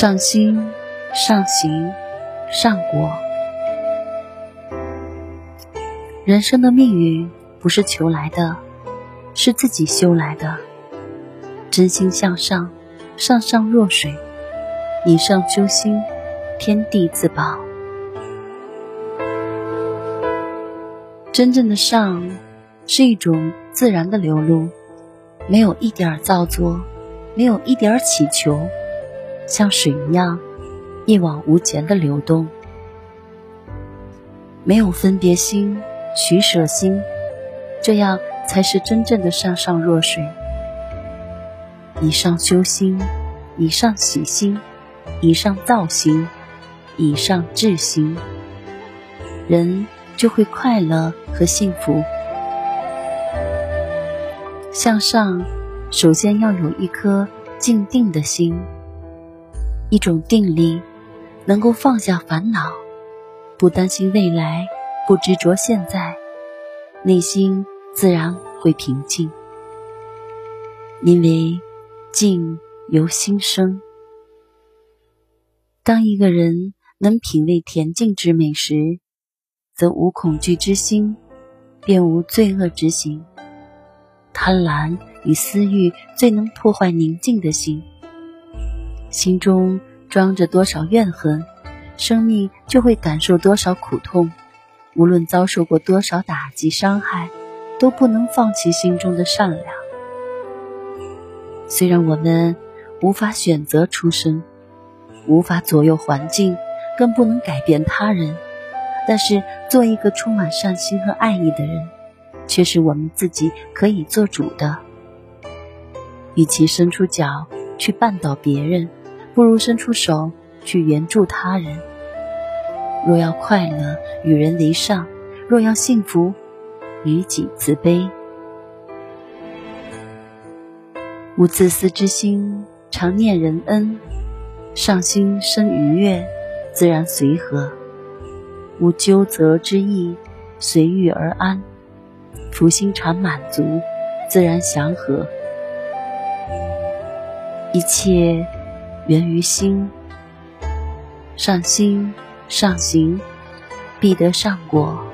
上心、上行、上果。人生的命运不是求来的，是自己修来的。真心向上，上上若水。以上修心，天地自保。真正的上，是一种自然的流露，没有一点造作，没有一点祈求。像水一样，一往无前的流动，没有分别心、取舍心，这样才是真正的上上若水。以上修心，以上喜心，以上造心，以上智心，人就会快乐和幸福。向上，首先要有一颗静定的心。一种定力，能够放下烦恼，不担心未来，不执着现在，内心自然会平静。因为静由心生。当一个人能品味恬静之美时，则无恐惧之心，便无罪恶之心。贪婪与私欲最能破坏宁静的心。心中装着多少怨恨，生命就会感受多少苦痛。无论遭受过多少打击伤害，都不能放弃心中的善良。虽然我们无法选择出生，无法左右环境，更不能改变他人，但是做一个充满善心和爱意的人，却是我们自己可以做主的。与其伸出脚去绊倒别人。不如伸出手去援助他人。若要快乐，与人离上；若要幸福，与己自卑。无自私之心，常念人恩；上心生愉悦，自然随和；无纠责之意，随遇而安；福心常满足，自然祥和。一切。源于心，上心上行，必得善果。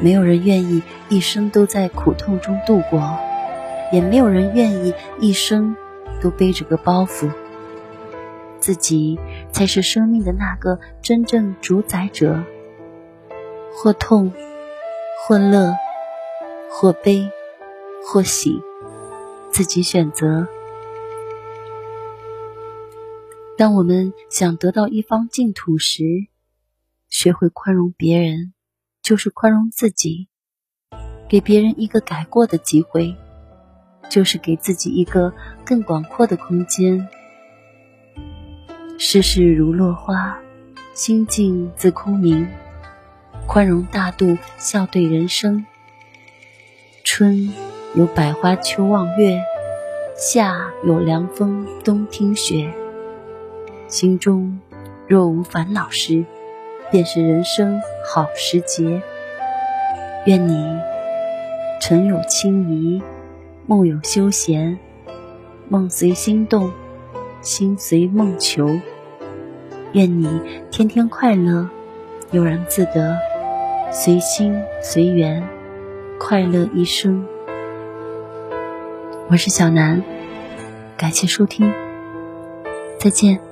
没有人愿意一生都在苦痛中度过，也没有人愿意一生都背着个包袱。自己才是生命的那个真正主宰者。或痛，或乐，或悲，或喜，自己选择。当我们想得到一方净土时，学会宽容别人，就是宽容自己；给别人一个改过的机会，就是给自己一个更广阔的空间。世事如落花，心静自空明。宽容大度，笑对人生。春有百花，秋望月；夏有凉风，冬听雪。心中若无烦恼时，便是人生好时节。愿你晨有清怡，梦有休闲，梦随心动，心随梦求。愿你天天快乐，悠然自得，随心随缘，快乐一生。我是小南，感谢收听，再见。